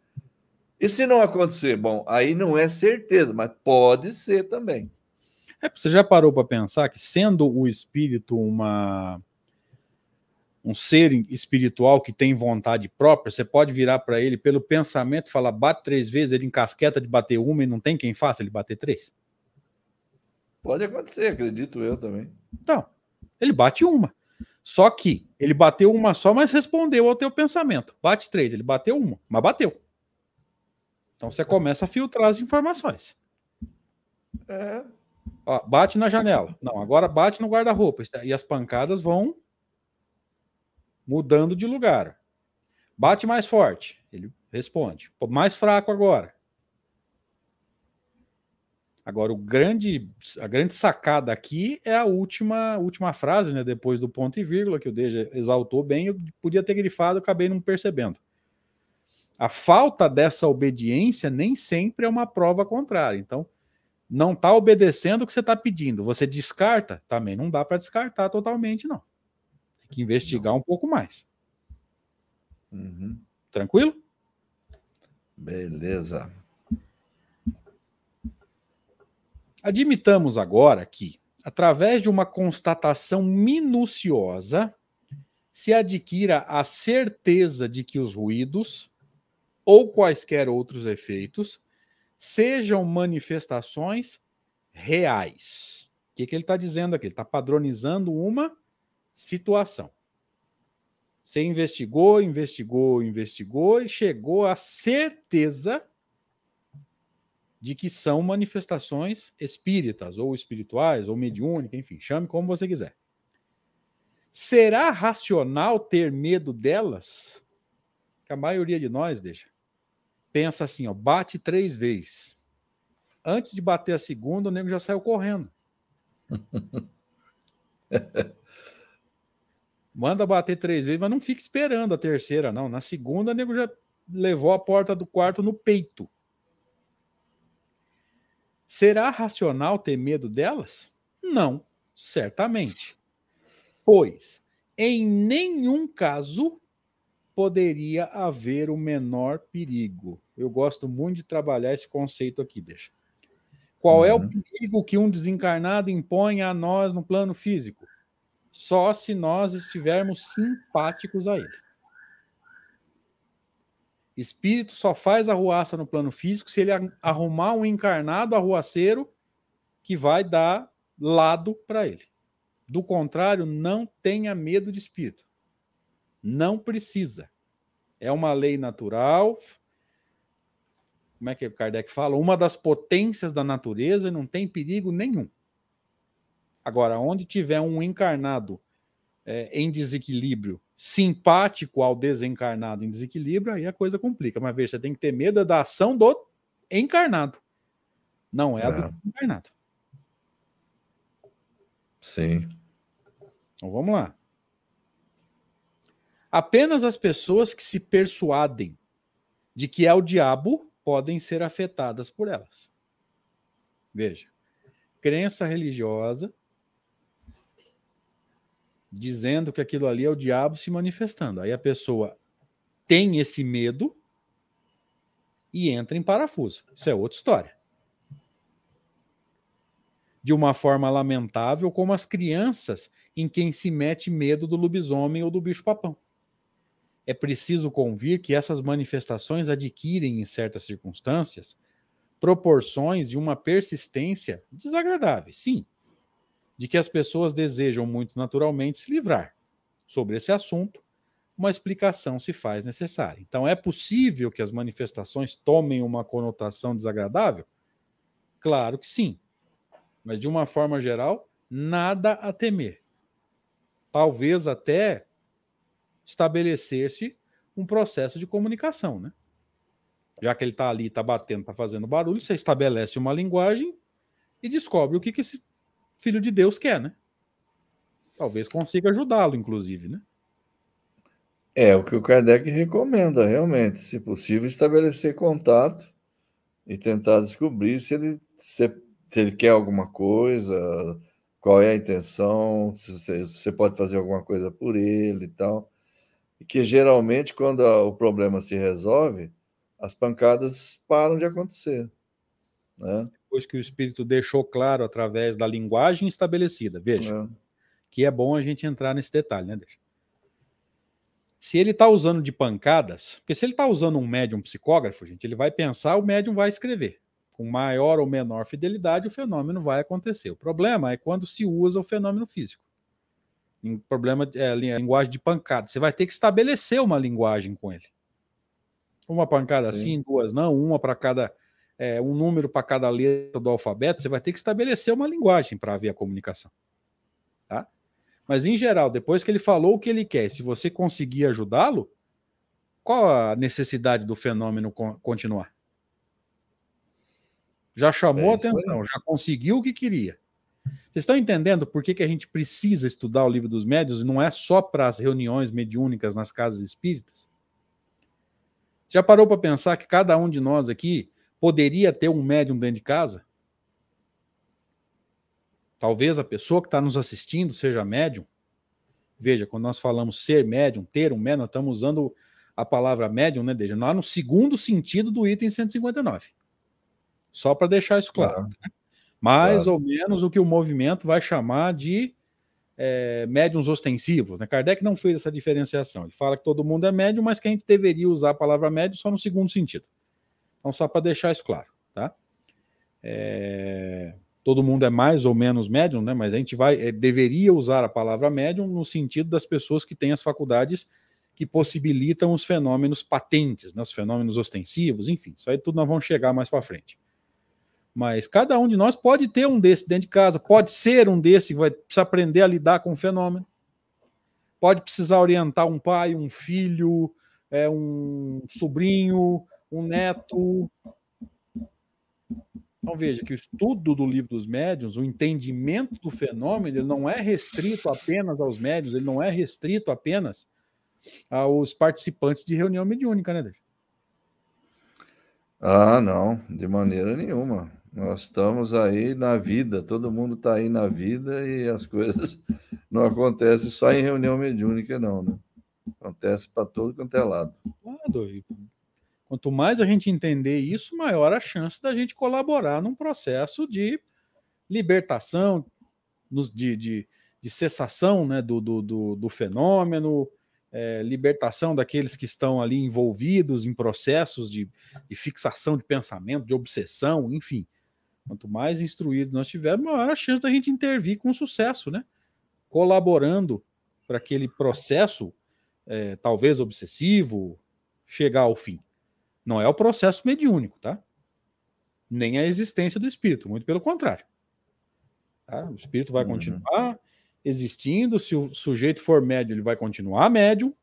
E se não acontecer? Bom, aí não é certeza, mas pode ser também. É, você já parou para pensar que, sendo o espírito uma um ser espiritual que tem vontade própria, você pode virar para ele pelo pensamento e falar, bate três vezes, ele encasqueta de bater uma e não tem quem faça ele bater três? Pode acontecer, acredito eu também. Então, ele bate uma. Só que ele bateu uma só, mas respondeu ao teu pensamento. Bate três, ele bateu uma, mas bateu. Então você começa a filtrar as informações. É. Ó, bate na janela. Não, agora bate no guarda-roupa. E as pancadas vão mudando de lugar. Bate mais forte. Ele responde. Mais fraco agora. Agora, o grande, a grande sacada aqui é a última, última frase, né? Depois do ponto e vírgula, que o Deja exaltou bem, eu podia ter grifado, acabei não percebendo. A falta dessa obediência nem sempre é uma prova contrária. Então, não está obedecendo o que você está pedindo. Você descarta? Também não dá para descartar totalmente, não que investigar um pouco mais. Uhum. Tranquilo? Beleza. Admitamos agora que, através de uma constatação minuciosa, se adquira a certeza de que os ruídos ou quaisquer outros efeitos sejam manifestações reais. O que, que ele está dizendo aqui? Ele está padronizando uma situação. Você investigou, investigou, investigou e chegou à certeza de que são manifestações espíritas, ou espirituais, ou mediúnicas, enfim, chame como você quiser. Será racional ter medo delas? Que a maioria de nós deixa. Pensa assim, ó, bate três vezes. Antes de bater a segunda, o nego já saiu correndo. [laughs] Manda bater três vezes, mas não fica esperando a terceira, não. Na segunda, o nego já levou a porta do quarto no peito. Será racional ter medo delas? Não, certamente. Pois, em nenhum caso poderia haver o menor perigo. Eu gosto muito de trabalhar esse conceito aqui, deixa. Qual uhum. é o uhum. perigo que um desencarnado impõe a nós no plano físico? Só se nós estivermos simpáticos a ele. Espírito só faz arruaça no plano físico se ele arrumar um encarnado arruaceiro que vai dar lado para ele. Do contrário, não tenha medo de espírito. Não precisa. É uma lei natural. Como é que Kardec fala? Uma das potências da natureza não tem perigo nenhum. Agora, onde tiver um encarnado é, em desequilíbrio, simpático ao desencarnado em desequilíbrio, aí a coisa complica. Mas veja, você tem que ter medo da ação do encarnado, não é, é. a do é. desencarnado. Sim. Então vamos lá. Apenas as pessoas que se persuadem de que é o diabo podem ser afetadas por elas. Veja, crença religiosa dizendo que aquilo ali é o diabo se manifestando. Aí a pessoa tem esse medo, e entra em parafuso. Isso é outra história. De uma forma lamentável, como as crianças em quem se mete medo do lobisomem ou do bicho-papão. É preciso convir que essas manifestações adquirem, em certas circunstâncias, proporções de uma persistência desagradável, sim, de que as pessoas desejam muito naturalmente se livrar. Sobre esse assunto, uma explicação se faz necessária. Então, é possível que as manifestações tomem uma conotação desagradável? Claro que sim. Mas, de uma forma geral, nada a temer. Talvez até estabelecer-se um processo de comunicação, né? Já que ele está ali, está batendo, está fazendo barulho, você estabelece uma linguagem e descobre o que, que esse filho de Deus quer, né? Talvez consiga ajudá-lo, inclusive, né? É o que o Kardec recomenda, realmente, se possível, estabelecer contato e tentar descobrir se ele, se, se ele quer alguma coisa, qual é a intenção, se você, pode fazer alguma coisa por ele e tal. E que geralmente, quando a, o problema se resolve, as pancadas param de acontecer. Né? Depois que o espírito deixou claro através da linguagem estabelecida, veja, é. que é bom a gente entrar nesse detalhe, né, Deixa? se ele está usando de pancadas, porque se ele está usando um médium psicógrafo, gente, ele vai pensar, o médium vai escrever. Com maior ou menor fidelidade, o fenômeno vai acontecer. O problema é quando se usa o fenômeno físico. O problema é a linguagem de pancada. Você vai ter que estabelecer uma linguagem com ele. Uma pancada Sim. assim, duas não, uma para cada. É, um número para cada letra do alfabeto, você vai ter que estabelecer uma linguagem para haver a comunicação. Tá? Mas, em geral, depois que ele falou o que ele quer, se você conseguir ajudá-lo, qual a necessidade do fenômeno continuar? Já chamou é atenção, aí. já conseguiu o que queria. Vocês estão entendendo por que, que a gente precisa estudar o livro dos médios e não é só para as reuniões mediúnicas nas casas espíritas? Já parou para pensar que cada um de nós aqui poderia ter um médium dentro de casa? Talvez a pessoa que está nos assistindo seja médium. Veja, quando nós falamos ser médium, ter um médium, nós estamos usando a palavra médium, né, Deja? Lá no segundo sentido do item 159. Só para deixar isso claro. Né? Mais claro. ou menos o que o movimento vai chamar de é, médiums ostensivos. Né? Kardec não fez essa diferenciação. Ele fala que todo mundo é médium, mas que a gente deveria usar a palavra médium só no segundo sentido. Então, só para deixar isso claro. Tá? É todo mundo é mais ou menos médium, né? Mas a gente vai é, deveria usar a palavra médium no sentido das pessoas que têm as faculdades que possibilitam os fenômenos patentes, né? Os fenômenos ostensivos, enfim. Isso aí tudo nós vamos chegar mais para frente. Mas cada um de nós pode ter um desse dentro de casa, pode ser um desse vai precisar aprender a lidar com o fenômeno. Pode precisar orientar um pai, um filho, é, um sobrinho, um neto, então veja que o estudo do livro dos médiuns, o entendimento do fenômeno, ele não é restrito apenas aos médiuns, ele não é restrito apenas aos participantes de reunião mediúnica, né, David? Ah, não, de maneira nenhuma. Nós estamos aí na vida, todo mundo está aí na vida e as [laughs] coisas não acontecem só em reunião mediúnica, não, né? Acontece para todo quanto é lado. Claro, Quanto mais a gente entender isso, maior a chance da gente colaborar num processo de libertação, de, de, de cessação né, do, do, do, fenômeno, é, libertação daqueles que estão ali envolvidos em processos de, de, fixação de pensamento, de obsessão, enfim. Quanto mais instruídos nós tivermos, maior a chance da gente intervir com sucesso, né? Colaborando para aquele processo, é, talvez obsessivo, chegar ao fim. Não é o processo mediúnico, tá? Nem a existência do espírito, muito pelo contrário. Tá? O espírito vai uhum. continuar existindo, se o sujeito for médio, ele vai continuar médium,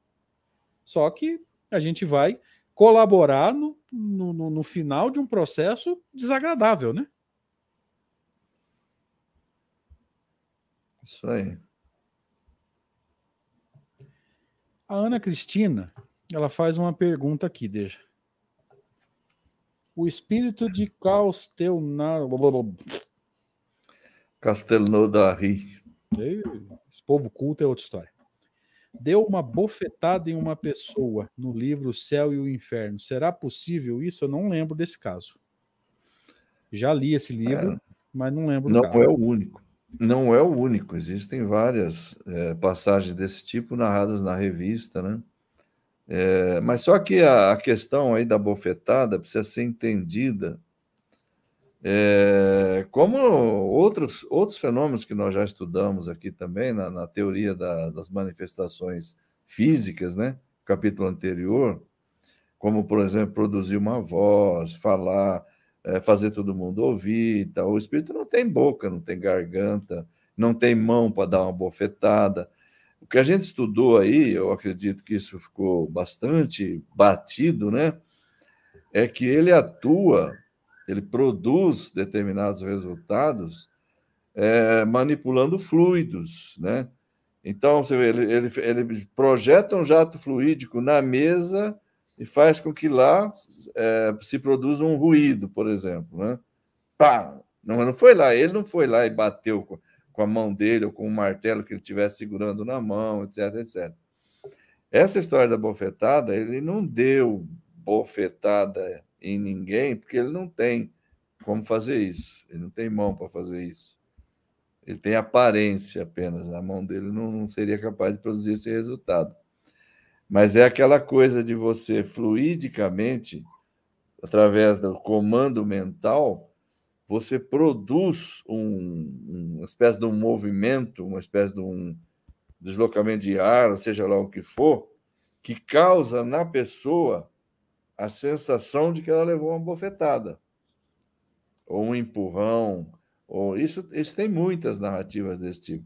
só que a gente vai colaborar no, no, no final de um processo desagradável, né? Isso aí. A Ana Cristina, ela faz uma pergunta aqui, deixa. O espírito de Castelnar... Castelnaudary. Esse povo culto é outra história. deu uma bofetada em uma pessoa no livro O Céu e o Inferno. Será possível isso? Eu não lembro desse caso. Já li esse livro, é, mas não lembro. Não caso. é o único. Não é o único. Existem várias é, passagens desse tipo narradas na revista, né? É, mas só que a, a, questão aí da bofetada precisa ser entendida é, como outros, outros fenômenos que nós já estudamos aqui também na, na teoria da, das manifestações físicas, né? Capítulo anterior, como, por exemplo, produzir uma voz, falar, é, fazer todo mundo ouvir. Tal. O espírito não tem boca, não tem garganta, não tem mão para dar uma bofetada. O que a gente estudou aí, eu acredito que isso ficou bastante batido, né? É que ele atua ele produz determinados resultados é, manipulando fluidos, né? Então, você vê, ele, ele, ele, projeta um jato fluídico na mesa e faz com que lá é, se produza um ruído, por exemplo, né? Pá! Não, não foi lá, ele não foi lá e bateu com, a mão dele ou com o martelo que ele estivesse segurando na mão, etc, etc. Essa história da bofetada, ele não deu bofetada em ninguém, porque ele não tem como fazer isso. Ele não tem mão para fazer isso. Ele tem aparência apenas. A mão dele não, não seria capaz de produzir esse resultado. Mas é aquela coisa de você fluidicamente, através do comando mental, você produz um, uma espécie de um movimento, uma espécie de um deslocamento de ar, seja lá o que for, que causa na pessoa a sensação de que ela levou uma bofetada, ou um empurrão, ou isso, isso tem muitas narrativas desse tipo.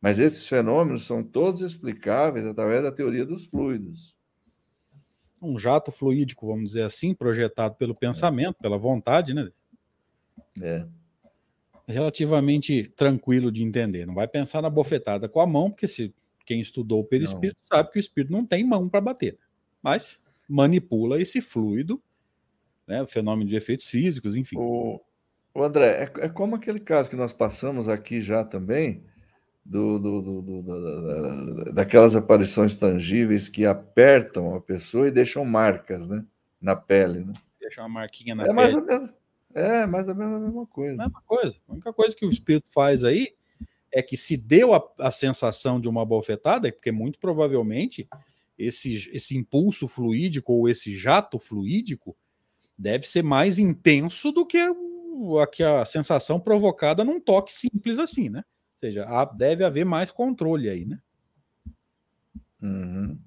Mas esses fenômenos são todos explicáveis através da teoria dos fluidos. Um jato fluídico, vamos dizer assim, projetado pelo pensamento, pela vontade, né? É. Relativamente tranquilo de entender. Não vai pensar na bofetada com a mão, porque se quem estudou o perispírito não. sabe que o espírito não tem mão para bater. Mas manipula esse fluido, né, o fenômeno de efeitos físicos, enfim. O, o André, é, é, como aquele caso que nós passamos aqui já também, do, do, do, do, daquelas aparições tangíveis que apertam a pessoa e deixam marcas né, na pele. Né? Deixam uma marquinha na é pele. Mais ou menos, é mais ou menos a mesma coisa. Mesma coisa. A única coisa que o espírito faz aí é que se deu a, a sensação de uma bofetada, porque muito provavelmente esse, esse impulso fluídico ou esse jato fluídico deve ser mais intenso do que a, que a sensação provocada num toque simples assim, né? Ou seja, deve haver mais controle aí, né? Uhum.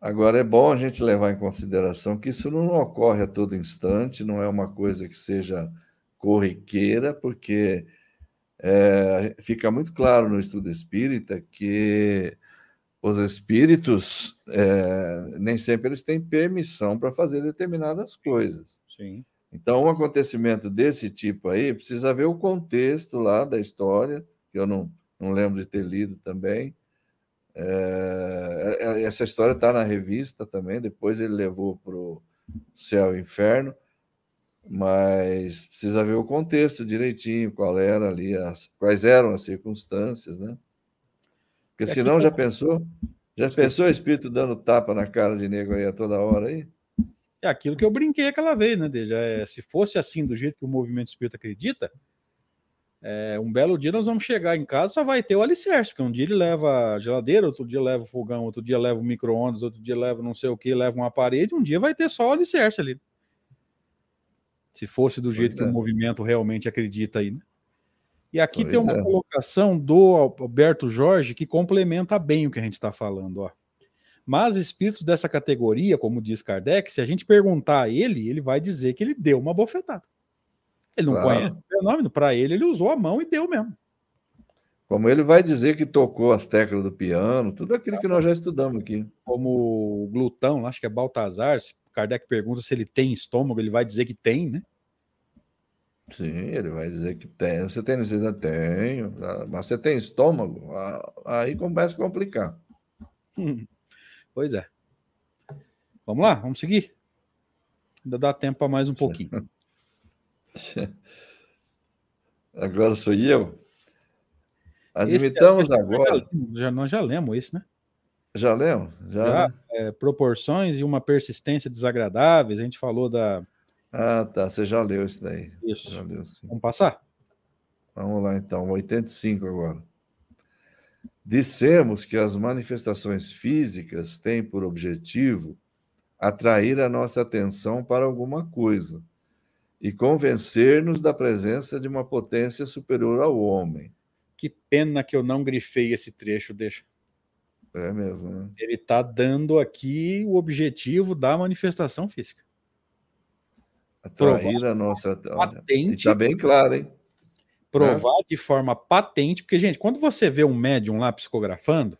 Agora é bom a gente levar em consideração que isso não ocorre a todo instante, não é uma coisa que seja corriqueira, porque é, fica muito claro no estudo espírita que os espíritos é, nem sempre eles têm permissão para fazer determinadas coisas. Sim. Então, um acontecimento desse tipo aí precisa ver o contexto lá da história, que eu não, não lembro de ter lido também. É, é essa história está na revista também, depois ele levou para o céu e inferno, mas precisa ver o contexto direitinho, qual era ali, as, quais eram as circunstâncias, né? Porque senão já pensou? Já pensou o espírito dando tapa na cara de nego aí a toda hora aí? É aquilo que eu brinquei aquela vez, né, Deja? É, se fosse assim, do jeito que o movimento espírita acredita, é, um belo dia nós vamos chegar em casa só vai ter o alicerce, porque um dia ele leva a geladeira, outro dia leva o fogão, outro dia leva o micro-ondas, outro dia leva não sei o que, leva uma parede, um dia vai ter só o alicerce ali. Se fosse do jeito pois que é. o movimento realmente acredita aí, né? E aqui pois tem uma é. colocação do Alberto Jorge que complementa bem o que a gente está falando. Ó. Mas espíritos dessa categoria, como diz Kardec, se a gente perguntar a ele, ele vai dizer que ele deu uma bofetada. Ele não claro. conhece o fenômeno, para ele, ele usou a mão e deu mesmo. Como ele vai dizer que tocou as teclas do piano, tudo aquilo que nós já estudamos aqui. Como o glutão, acho que é Baltazar, se Kardec pergunta se ele tem estômago, ele vai dizer que tem, né? Sim, ele vai dizer que tem. Você tem necessidade? Tenho. Ah, mas você tem estômago? Ah, aí começa a complicar. Hum, pois é. Vamos lá, vamos seguir? Ainda dá tempo para mais um pouquinho. [laughs] [laughs] Agora sou eu? Admitamos esse, agora. Já, nós já lemos isso, né? Já lemos? Já, já né? é, proporções e uma persistência desagradáveis. A gente falou da. Ah, tá. Você já leu isso daí. Isso. Leu, Vamos passar? Vamos lá, então. 85 agora. Dissemos que as manifestações físicas têm por objetivo atrair a nossa atenção para alguma coisa e convencer-nos da presença de uma potência superior ao homem. Que pena que eu não grifei esse trecho, deixa. É mesmo, né? Ele está dando aqui o objetivo da manifestação física. Atrair Provar a nossa. Patente. Está bem claro, hein? Provar é. de forma patente, porque, gente, quando você vê um médium lá psicografando,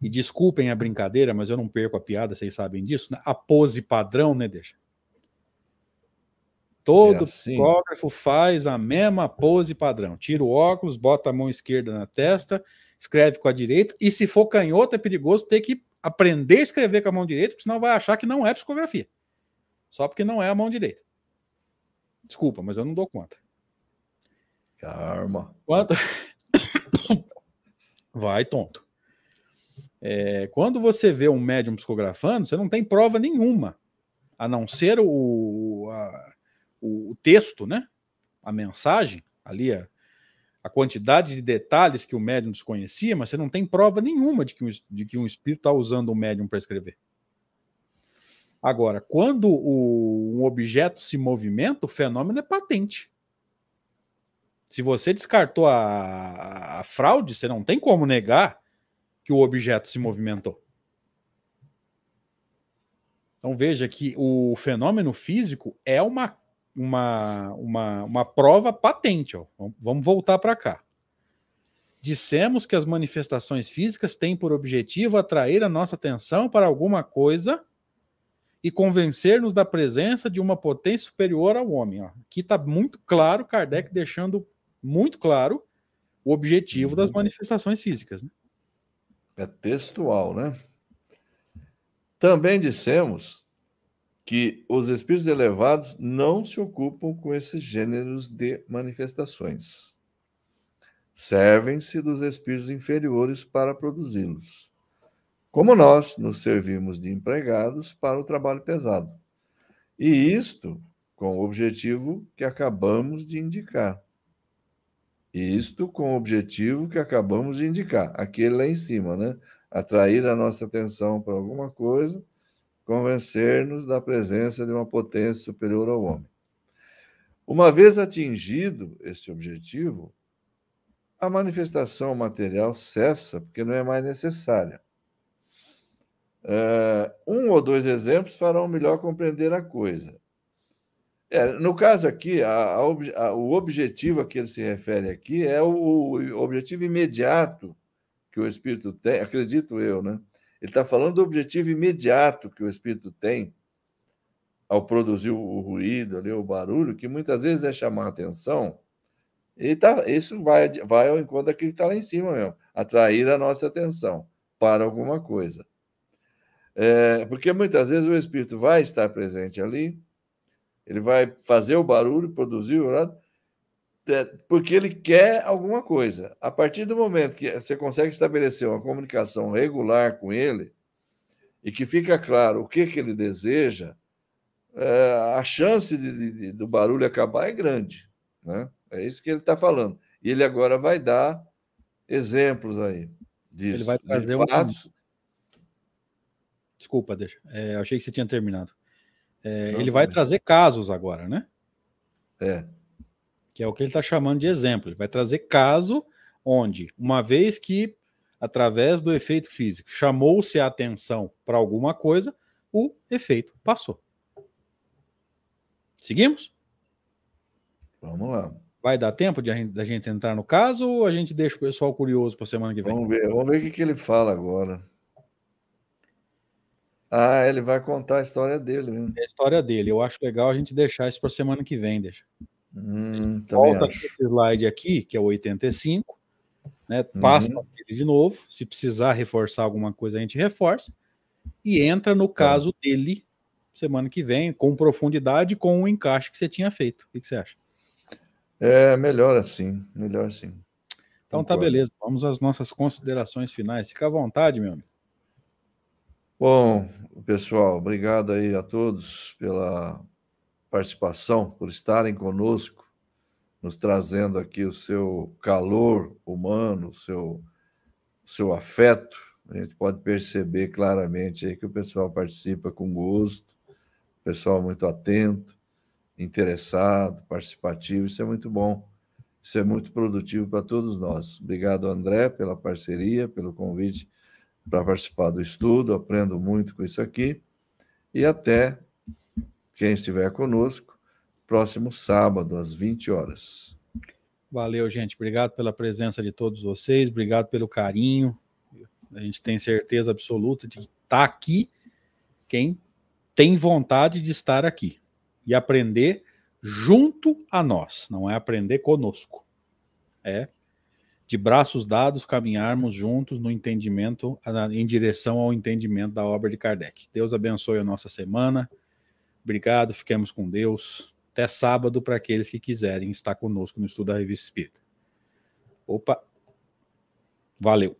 e desculpem a brincadeira, mas eu não perco a piada, vocês sabem disso, né? a pose padrão, né, deixa? Todo é assim. psicógrafo faz a mesma pose padrão. Tira o óculos, bota a mão esquerda na testa, escreve com a direita, e se for canhoto, é perigoso ter que aprender a escrever com a mão direita, porque senão vai achar que não é psicografia. Só porque não é a mão direita. Desculpa, mas eu não dou conta. Karma. Quanto... [coughs] vai, tonto. É, quando você vê um médium psicografando, você não tem prova nenhuma, a não ser o, a, o, texto, né? A mensagem, ali a, a, quantidade de detalhes que o médium desconhecia, mas você não tem prova nenhuma de que, um, de que um espírito está usando o médium para escrever. Agora, quando o, um objeto se movimenta, o fenômeno é patente. Se você descartou a, a fraude, você não tem como negar que o objeto se movimentou. Então veja que o fenômeno físico é uma, uma, uma, uma prova patente. Ó. Vamos voltar para cá. Dissemos que as manifestações físicas têm por objetivo atrair a nossa atenção para alguma coisa e convencer-nos da presença de uma potência superior ao homem. Ó. Aqui está muito claro, Kardec deixando muito claro o objetivo das uhum. manifestações físicas. Né? É textual, né? Também dissemos que os espíritos elevados não se ocupam com esses gêneros de manifestações. Servem-se dos espíritos inferiores para produzi-los. Como nós nos servimos de empregados para o trabalho pesado. E isto com o objetivo que acabamos de indicar. Isto com o objetivo que acabamos de indicar, aquele lá em cima, né? Atrair a nossa atenção para alguma coisa, convencer-nos da presença de uma potência superior ao homem. Uma vez atingido este objetivo, a manifestação material cessa, porque não é mais necessária. Uh, um ou dois exemplos farão melhor compreender a coisa. É, no caso aqui, a, a, o objetivo a que ele se refere aqui é o, o objetivo imediato que o espírito tem, acredito eu, né? Ele está falando do objetivo imediato que o espírito tem ao produzir o ruído, ali, o barulho, que muitas vezes é chamar a atenção. E tá, isso vai, vai ao encontro daquilo que está lá em cima mesmo, atrair a nossa atenção para alguma coisa. É, porque muitas vezes o espírito vai estar presente ali, ele vai fazer o barulho, produzir o é, porque ele quer alguma coisa. A partir do momento que você consegue estabelecer uma comunicação regular com ele e que fica claro o que, que ele deseja, é, a chance de, de, do barulho acabar é grande. Né? É isso que ele está falando. E ele agora vai dar exemplos aí disso. Ele vai trazer de fatos. Um... Desculpa, deixa. É, achei que você tinha terminado. É, ele vai trazer casos agora, né? É. Que é o que ele está chamando de exemplo. Ele vai trazer caso onde, uma vez que, através do efeito físico, chamou-se a atenção para alguma coisa, o efeito passou. Seguimos? Vamos lá. Vai dar tempo de a gente, da gente entrar no caso ou a gente deixa o pessoal curioso para a semana que vem? Vamos ver, vamos ver o que, que ele fala agora. Ah, ele vai contar a história dele. Né? É a história dele. Eu acho legal a gente deixar isso para semana que vem, deixa. Hum, Volta acho. esse slide aqui, que é o 85, né? Passa uhum. ele de novo. Se precisar reforçar alguma coisa, a gente reforça. E entra no tá. caso dele semana que vem, com profundidade, com o encaixe que você tinha feito. O que você acha? É melhor assim, melhor assim. Então tá beleza, vamos às nossas considerações finais. Fica à vontade, meu amigo. Bom, pessoal, obrigado aí a todos pela participação, por estarem conosco, nos trazendo aqui o seu calor humano, o seu, o seu afeto. A gente pode perceber claramente aí que o pessoal participa com gosto, o pessoal muito atento, interessado, participativo, isso é muito bom. Isso é muito produtivo para todos nós. Obrigado, André, pela parceria, pelo convite para participar do estudo, aprendo muito com isso aqui. E até quem estiver conosco, próximo sábado, às 20 horas. Valeu, gente. Obrigado pela presença de todos vocês, obrigado pelo carinho. A gente tem certeza absoluta de estar tá aqui quem tem vontade de estar aqui e aprender junto a nós, não é aprender conosco. É de braços dados, caminharmos juntos no entendimento, em direção ao entendimento da obra de Kardec. Deus abençoe a nossa semana. Obrigado, fiquemos com Deus. Até sábado para aqueles que quiserem estar conosco no estudo da Revista Espírita. Opa! Valeu!